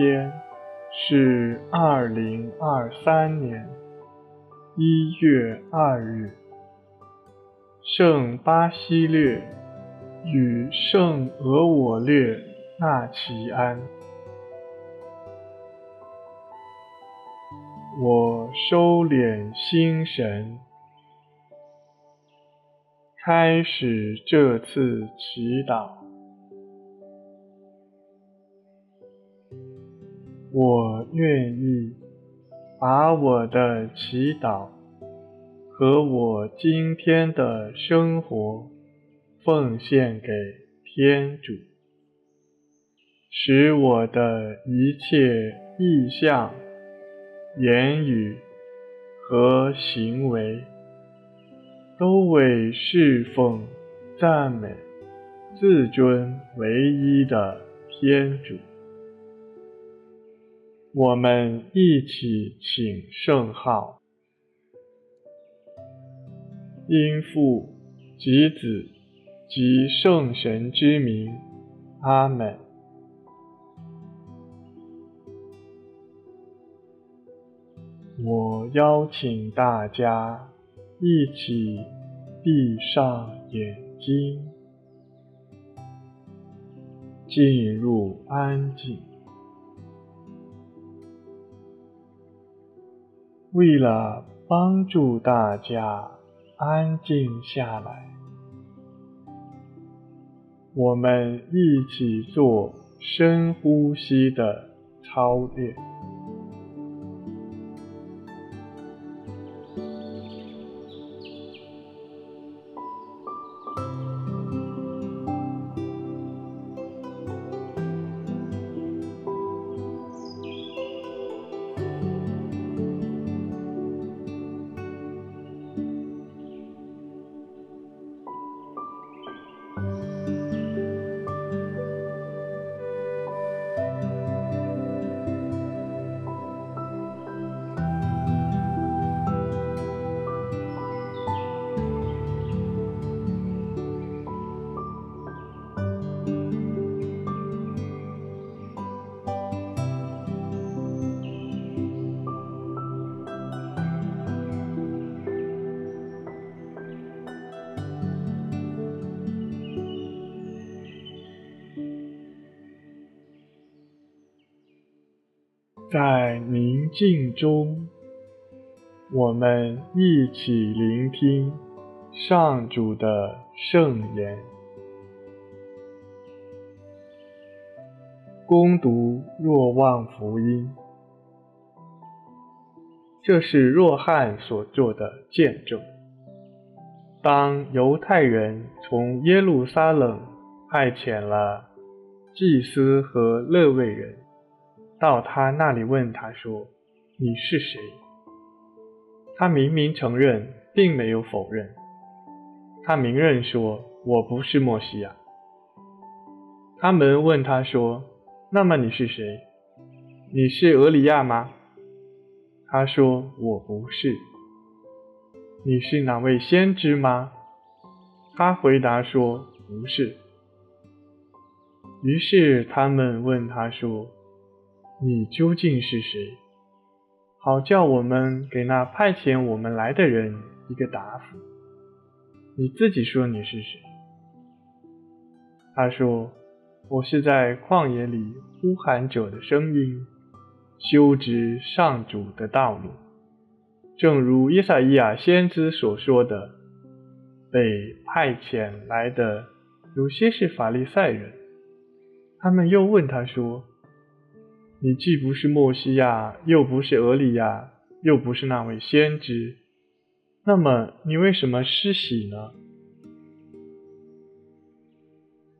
天是二零二三年一月二日，圣巴西略与圣俄我略纳齐安。我收敛心神，开始这次祈祷。我愿意把我的祈祷和我今天的生活奉献给天主，使我的一切意向、言语和行为都为侍奉、赞美、自尊唯一的天主。我们一起请圣号，因父及子及圣神之名，阿门。我邀请大家一起闭上眼睛，进入安静。为了帮助大家安静下来，我们一起做深呼吸的操练。在宁静中，我们一起聆听上主的圣言。恭读若望福音，这是若翰所做的见证。当犹太人从耶路撒冷派遣了祭司和勒位人，到他那里问他说：“你是谁？”他明明承认，并没有否认。他明认说：“我不是默西亚。”他们问他说：“那么你是谁？你是俄里亚吗？”他说：“我不是。”你是哪位先知吗？他回答说：“不是。”于是他们问他说，你究竟是谁？好叫我们给那派遣我们来的人一个答复。你自己说你是谁？他说：“我是在旷野里呼喊者的声音，修直上主的道路。正如依撒意亚先知所说的，被派遣来的有些是法利赛人。”他们又问他说。你既不是默西亚，又不是俄里亚，又不是那位先知，那么你为什么失喜呢？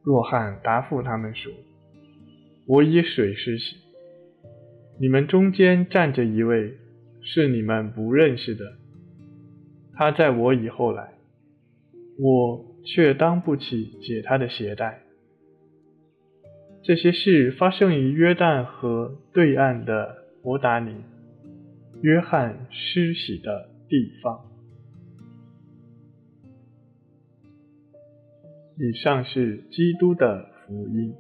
若翰答复他们说：“我以水施洗，你们中间站着一位，是你们不认识的，他在我以后来，我却当不起解他的鞋带。”这些事发生于约旦河对岸的伯达尼，约翰施洗的地方。以上是基督的福音。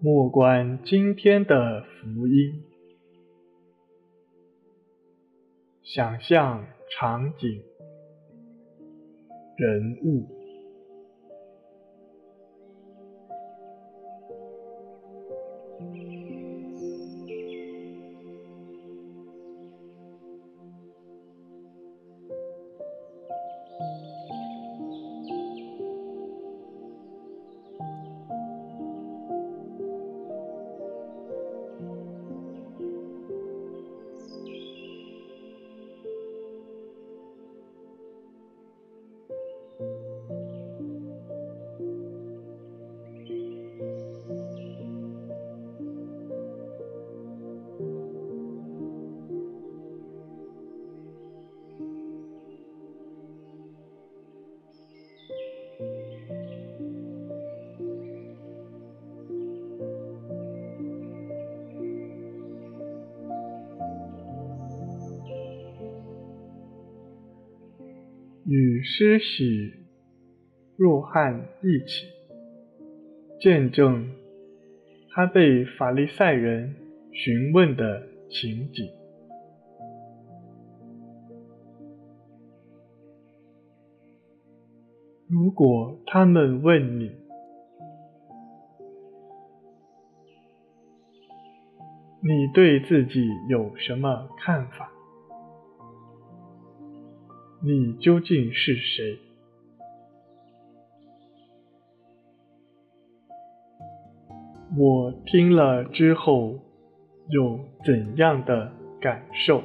莫观今天的福音，想象场景、人物。与施洗若翰一起见证他被法利赛人询问的情景。如果他们问你，你对自己有什么看法？你究竟是谁？我听了之后有怎样的感受？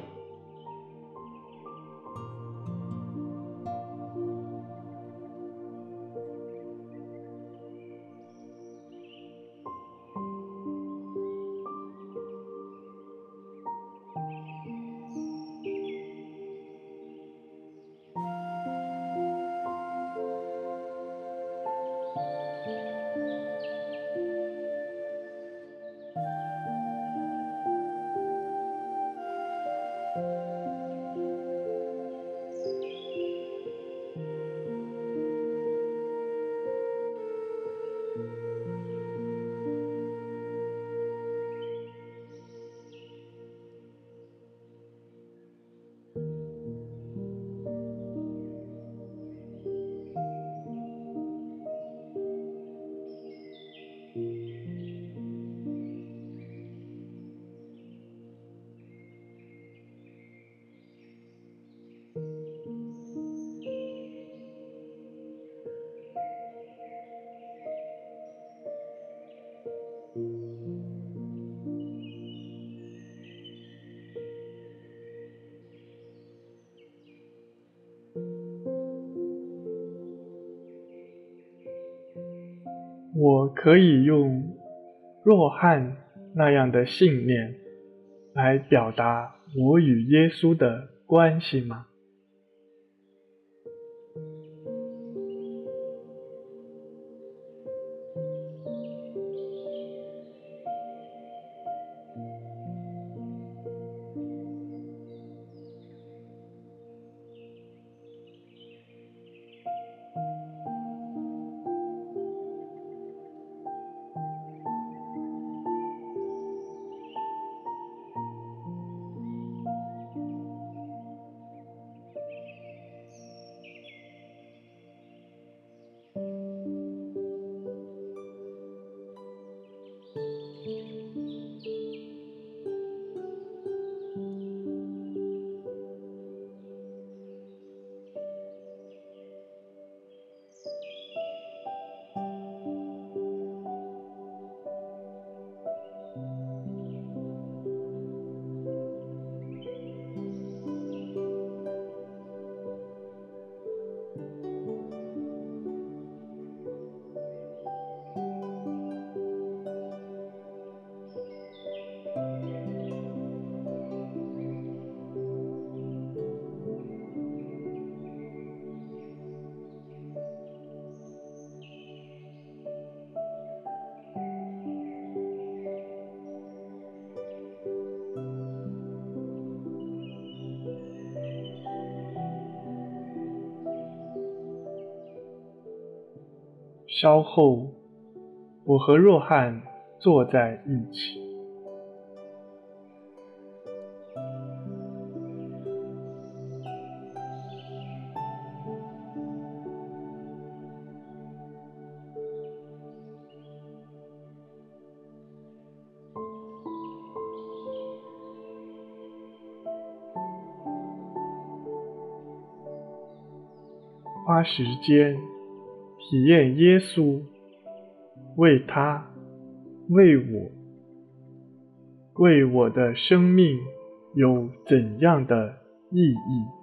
我可以用若汉那样的信念来表达我与耶稣的关系吗？稍后，我和若翰坐在一起。花时间体验耶稣为他、为我、为我的生命有怎样的意义。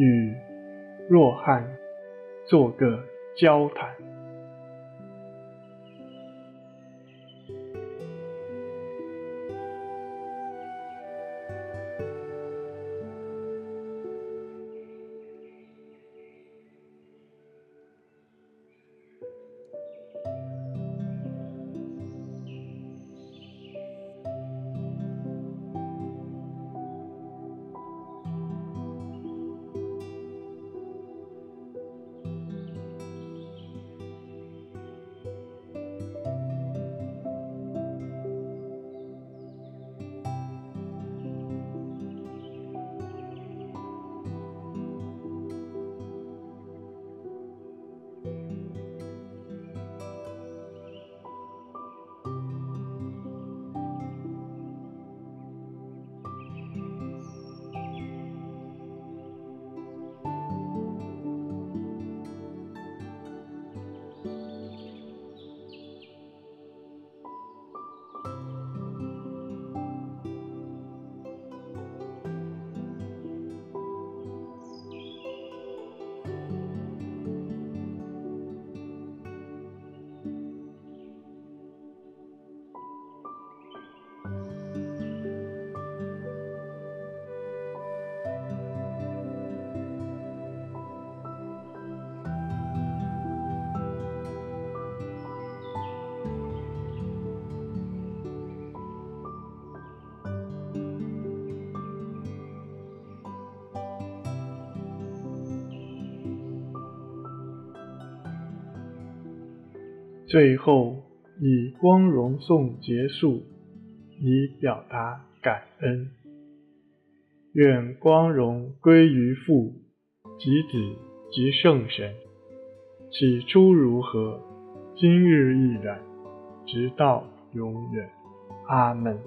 与若翰做个交谈。最后以光荣颂结束，以表达感恩。愿光荣归于父及子及圣神，起初如何，今日亦然，直到永远。阿门。